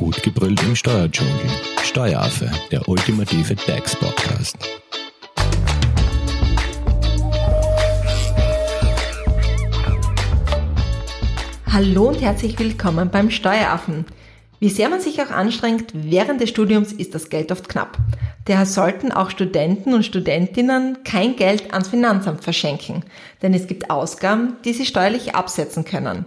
Gut gebrüllt im Steuerdschungel. Steueraffe, der ultimative DAX-Podcast. Hallo und herzlich willkommen beim Steueraffen. Wie sehr man sich auch anstrengt, während des Studiums ist das Geld oft knapp. Daher sollten auch Studenten und Studentinnen kein Geld ans Finanzamt verschenken, denn es gibt Ausgaben, die sie steuerlich absetzen können.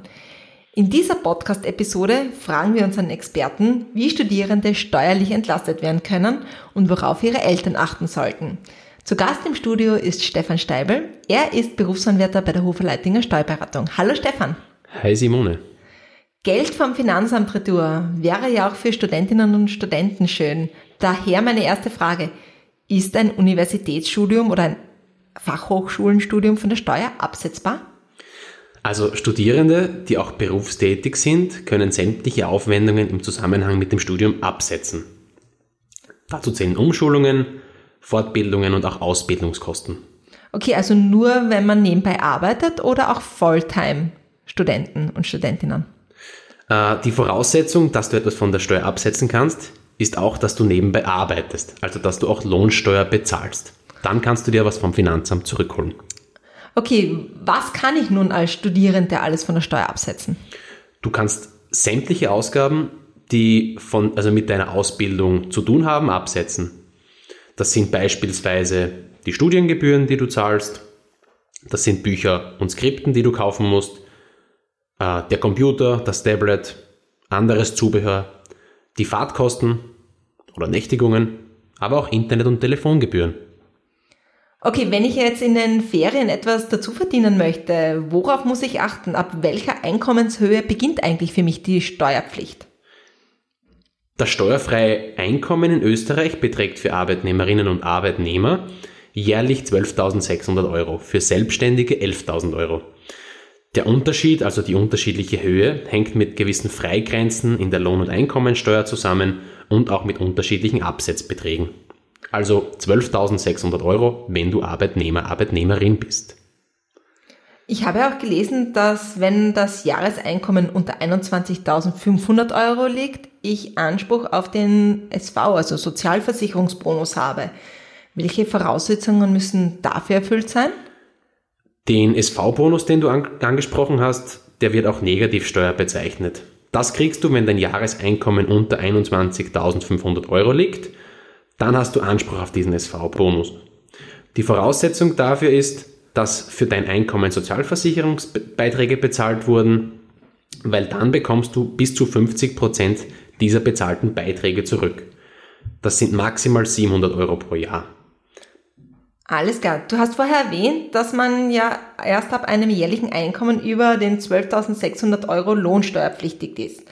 In dieser Podcast-Episode fragen wir unseren Experten, wie Studierende steuerlich entlastet werden können und worauf ihre Eltern achten sollten. Zu Gast im Studio ist Stefan Steibel. Er ist Berufsanwärter bei der Hofer-Leitinger Steuerberatung. Hallo Stefan. Hi Simone. Geld vom Finanzamt retour wäre ja auch für Studentinnen und Studenten schön. Daher meine erste Frage. Ist ein Universitätsstudium oder ein Fachhochschulenstudium von der Steuer absetzbar? Also Studierende, die auch berufstätig sind, können sämtliche Aufwendungen im Zusammenhang mit dem Studium absetzen. Dazu zählen Umschulungen, Fortbildungen und auch Ausbildungskosten. Okay, also nur wenn man nebenbei arbeitet oder auch Volltime-Studenten und Studentinnen? Äh, die Voraussetzung, dass du etwas von der Steuer absetzen kannst, ist auch, dass du nebenbei arbeitest, also dass du auch Lohnsteuer bezahlst. Dann kannst du dir was vom Finanzamt zurückholen okay, was kann ich nun als Studierende alles von der Steuer absetzen? Du kannst sämtliche Ausgaben, die von, also mit deiner Ausbildung zu tun haben, absetzen. Das sind beispielsweise die Studiengebühren, die du zahlst. Das sind Bücher und Skripten, die du kaufen musst. Äh, der Computer, das Tablet, anderes Zubehör, die Fahrtkosten oder Nächtigungen, aber auch Internet- und Telefongebühren. Okay, wenn ich jetzt in den Ferien etwas dazu verdienen möchte, worauf muss ich achten? Ab welcher Einkommenshöhe beginnt eigentlich für mich die Steuerpflicht? Das steuerfreie Einkommen in Österreich beträgt für Arbeitnehmerinnen und Arbeitnehmer jährlich 12.600 Euro, für Selbstständige 11.000 Euro. Der Unterschied, also die unterschiedliche Höhe, hängt mit gewissen Freigrenzen in der Lohn- und Einkommensteuer zusammen und auch mit unterschiedlichen Absetzbeträgen. Also 12.600 Euro, wenn du Arbeitnehmer, Arbeitnehmerin bist. Ich habe auch gelesen, dass wenn das Jahreseinkommen unter 21.500 Euro liegt, ich Anspruch auf den SV, also Sozialversicherungsbonus habe. Welche Voraussetzungen müssen dafür erfüllt sein? Den SV-Bonus, den du an angesprochen hast, der wird auch Negativsteuer bezeichnet. Das kriegst du, wenn dein Jahreseinkommen unter 21.500 Euro liegt dann hast du Anspruch auf diesen SV-Bonus. Die Voraussetzung dafür ist, dass für dein Einkommen Sozialversicherungsbeiträge bezahlt wurden, weil dann bekommst du bis zu 50 Prozent dieser bezahlten Beiträge zurück. Das sind maximal 700 Euro pro Jahr. Alles klar. Du hast vorher erwähnt, dass man ja erst ab einem jährlichen Einkommen über den 12.600 Euro lohnsteuerpflichtig ist.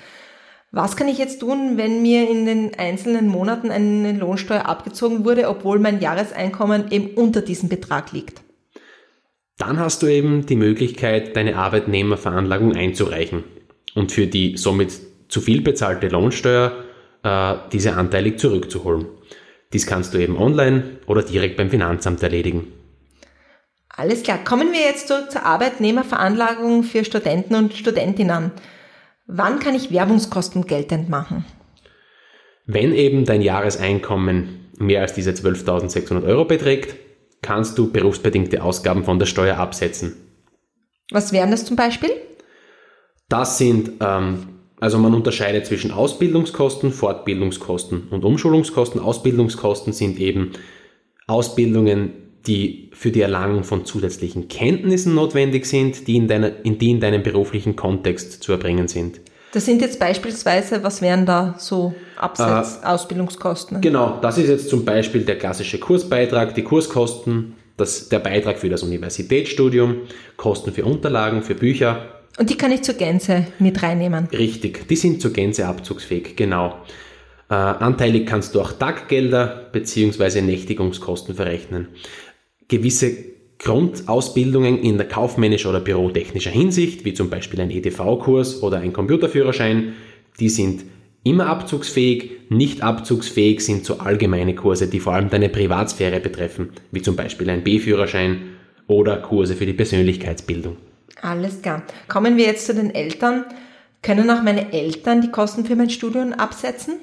Was kann ich jetzt tun, wenn mir in den einzelnen Monaten eine Lohnsteuer abgezogen wurde, obwohl mein Jahreseinkommen eben unter diesem Betrag liegt? Dann hast du eben die Möglichkeit, deine Arbeitnehmerveranlagung einzureichen und für die somit zu viel bezahlte Lohnsteuer äh, diese anteilig zurückzuholen. Dies kannst du eben online oder direkt beim Finanzamt erledigen. Alles klar. Kommen wir jetzt zur Arbeitnehmerveranlagung für Studenten und Studentinnen. Wann kann ich Werbungskosten geltend machen? Wenn eben dein Jahreseinkommen mehr als diese 12.600 Euro beträgt, kannst du berufsbedingte Ausgaben von der Steuer absetzen. Was wären das zum Beispiel? Das sind, ähm, also man unterscheidet zwischen Ausbildungskosten, Fortbildungskosten und Umschulungskosten. Ausbildungskosten sind eben Ausbildungen, die für die Erlangung von zusätzlichen Kenntnissen notwendig sind, die in, deiner, in, die in deinem beruflichen Kontext zu erbringen sind. Das sind jetzt beispielsweise, was wären da so Absatz, äh, Ausbildungskosten? Genau, das ist jetzt zum Beispiel der klassische Kursbeitrag, die Kurskosten, das, der Beitrag für das Universitätsstudium, Kosten für Unterlagen, für Bücher. Und die kann ich zur Gänze mit reinnehmen? Richtig, die sind zur Gänze abzugsfähig, genau. Äh, anteilig kannst du auch Taggelder bzw. Nächtigungskosten verrechnen gewisse Grundausbildungen in der kaufmännischer oder bürotechnischer Hinsicht, wie zum Beispiel ein EDV-Kurs oder ein Computerführerschein, die sind immer abzugsfähig. Nicht abzugsfähig sind so allgemeine Kurse, die vor allem deine Privatsphäre betreffen, wie zum Beispiel ein B-Führerschein oder Kurse für die Persönlichkeitsbildung. Alles klar. Kommen wir jetzt zu den Eltern. Können auch meine Eltern die Kosten für mein Studium absetzen?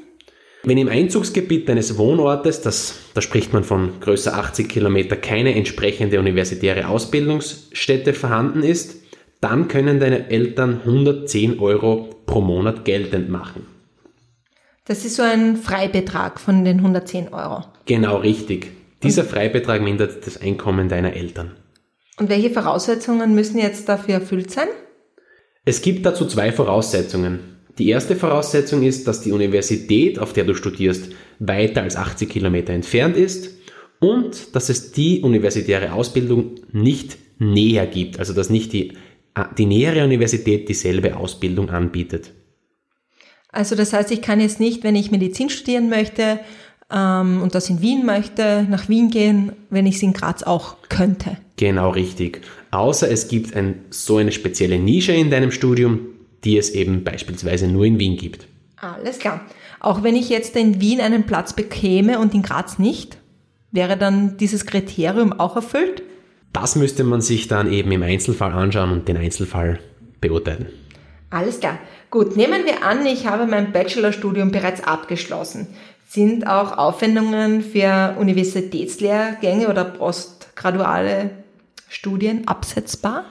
Wenn im Einzugsgebiet deines Wohnortes, das, da spricht man von größer 80 Kilometer, keine entsprechende universitäre Ausbildungsstätte vorhanden ist, dann können deine Eltern 110 Euro pro Monat geltend machen. Das ist so ein Freibetrag von den 110 Euro. Genau richtig. Dieser Freibetrag mindert das Einkommen deiner Eltern. Und welche Voraussetzungen müssen jetzt dafür erfüllt sein? Es gibt dazu zwei Voraussetzungen. Die erste Voraussetzung ist, dass die Universität, auf der du studierst, weiter als 80 Kilometer entfernt ist und dass es die universitäre Ausbildung nicht näher gibt, also dass nicht die, die nähere Universität dieselbe Ausbildung anbietet. Also das heißt, ich kann jetzt nicht, wenn ich Medizin studieren möchte ähm, und das in Wien möchte, nach Wien gehen, wenn ich es in Graz auch könnte. Genau richtig. Außer es gibt ein, so eine spezielle Nische in deinem Studium, die es eben beispielsweise nur in Wien gibt. Alles klar. Auch wenn ich jetzt in Wien einen Platz bekäme und in Graz nicht, wäre dann dieses Kriterium auch erfüllt? Das müsste man sich dann eben im Einzelfall anschauen und den Einzelfall beurteilen. Alles klar. Gut, nehmen wir an, ich habe mein Bachelorstudium bereits abgeschlossen. Sind auch Aufwendungen für Universitätslehrgänge oder postgraduale Studien absetzbar?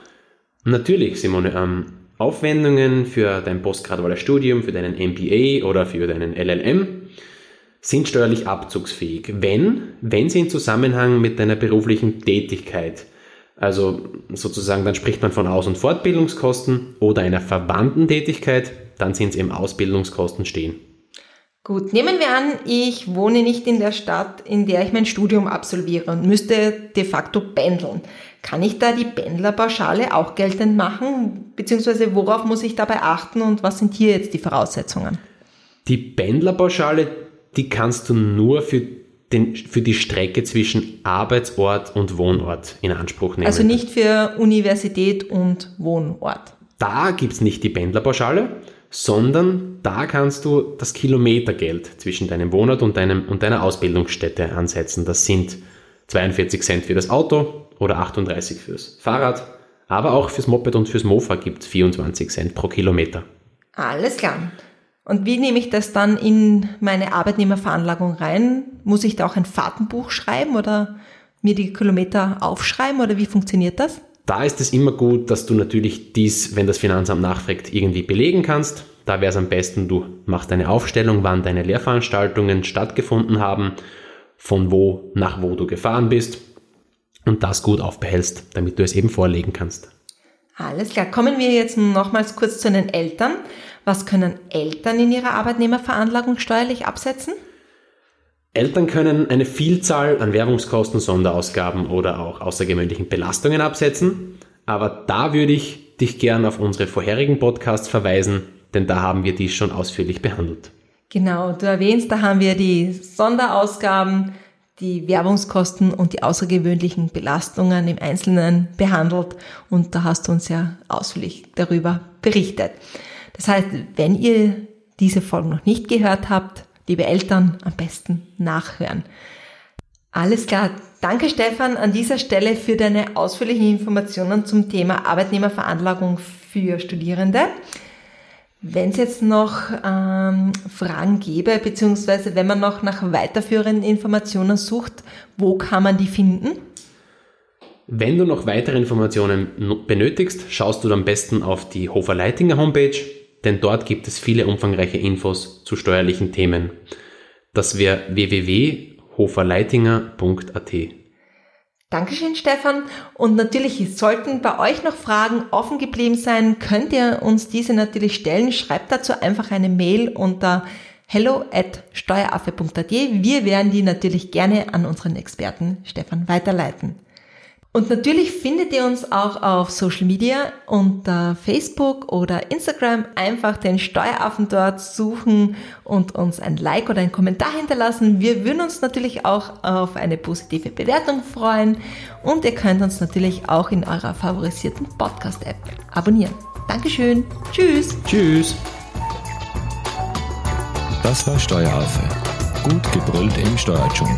Natürlich, Simone. Ähm, Aufwendungen für dein postgraduales Studium, für deinen MBA oder für deinen LLM sind steuerlich abzugsfähig, wenn, wenn sie in Zusammenhang mit deiner beruflichen Tätigkeit also sozusagen, dann spricht man von Aus- und Fortbildungskosten oder einer verwandten Tätigkeit, dann sind es eben Ausbildungskosten stehen. Gut, nehmen wir an, ich wohne nicht in der Stadt, in der ich mein Studium absolviere und müsste de facto pendeln. Kann ich da die Pendlerpauschale auch geltend machen? Beziehungsweise worauf muss ich dabei achten und was sind hier jetzt die Voraussetzungen? Die Pendlerpauschale, die kannst du nur für den, für die Strecke zwischen Arbeitsort und Wohnort in Anspruch nehmen. Also nicht für Universität und Wohnort. Da gibt es nicht die Pendlerpauschale, sondern da kannst du das Kilometergeld zwischen deinem Wohnort und, deinem, und deiner Ausbildungsstätte ansetzen. Das sind 42 Cent für das Auto oder 38 fürs Fahrrad, aber auch fürs Moped und fürs Mofa gibt es 24 Cent pro Kilometer. Alles klar. Und wie nehme ich das dann in meine Arbeitnehmerveranlagung rein? Muss ich da auch ein Fahrtenbuch schreiben oder mir die Kilometer aufschreiben oder wie funktioniert das? Da ist es immer gut, dass du natürlich dies, wenn das Finanzamt nachfragt, irgendwie belegen kannst. Da wäre es am besten, du machst eine Aufstellung, wann deine Lehrveranstaltungen stattgefunden haben, von wo nach wo du gefahren bist und das gut aufbehältst, damit du es eben vorlegen kannst. Alles klar. Kommen wir jetzt nochmals kurz zu den Eltern. Was können Eltern in ihrer Arbeitnehmerveranlagung steuerlich absetzen? Eltern können eine Vielzahl an Werbungskosten, Sonderausgaben oder auch außergewöhnlichen Belastungen absetzen. Aber da würde ich dich gern auf unsere vorherigen Podcasts verweisen, denn da haben wir dies schon ausführlich behandelt. Genau, du erwähnst, da haben wir die Sonderausgaben, die Werbungskosten und die außergewöhnlichen Belastungen im Einzelnen behandelt und da hast du uns ja ausführlich darüber berichtet. Das heißt, wenn ihr diese Folgen noch nicht gehört habt, liebe Eltern, am besten nachhören. Alles klar. Danke Stefan an dieser Stelle für deine ausführlichen Informationen zum Thema Arbeitnehmerveranlagung für Studierende. Wenn es jetzt noch ähm, Fragen gäbe, beziehungsweise wenn man noch nach weiterführenden Informationen sucht, wo kann man die finden? Wenn du noch weitere Informationen benötigst, schaust du am besten auf die Hofer Leitinger Homepage denn dort gibt es viele umfangreiche Infos zu steuerlichen Themen. Das wäre www.hoferleitinger.at. Dankeschön, Stefan. Und natürlich sollten bei euch noch Fragen offen geblieben sein, könnt ihr uns diese natürlich stellen. Schreibt dazu einfach eine Mail unter hello at steueraffe.at. Wir werden die natürlich gerne an unseren Experten Stefan weiterleiten. Und natürlich findet ihr uns auch auf Social Media unter Facebook oder Instagram. Einfach den Steueraffen dort suchen und uns ein Like oder einen Kommentar hinterlassen. Wir würden uns natürlich auch auf eine positive Bewertung freuen. Und ihr könnt uns natürlich auch in eurer favorisierten Podcast-App abonnieren. Dankeschön. Tschüss. Tschüss. Das war Steueraffe. Gut gebrüllt im Steuerdschungel.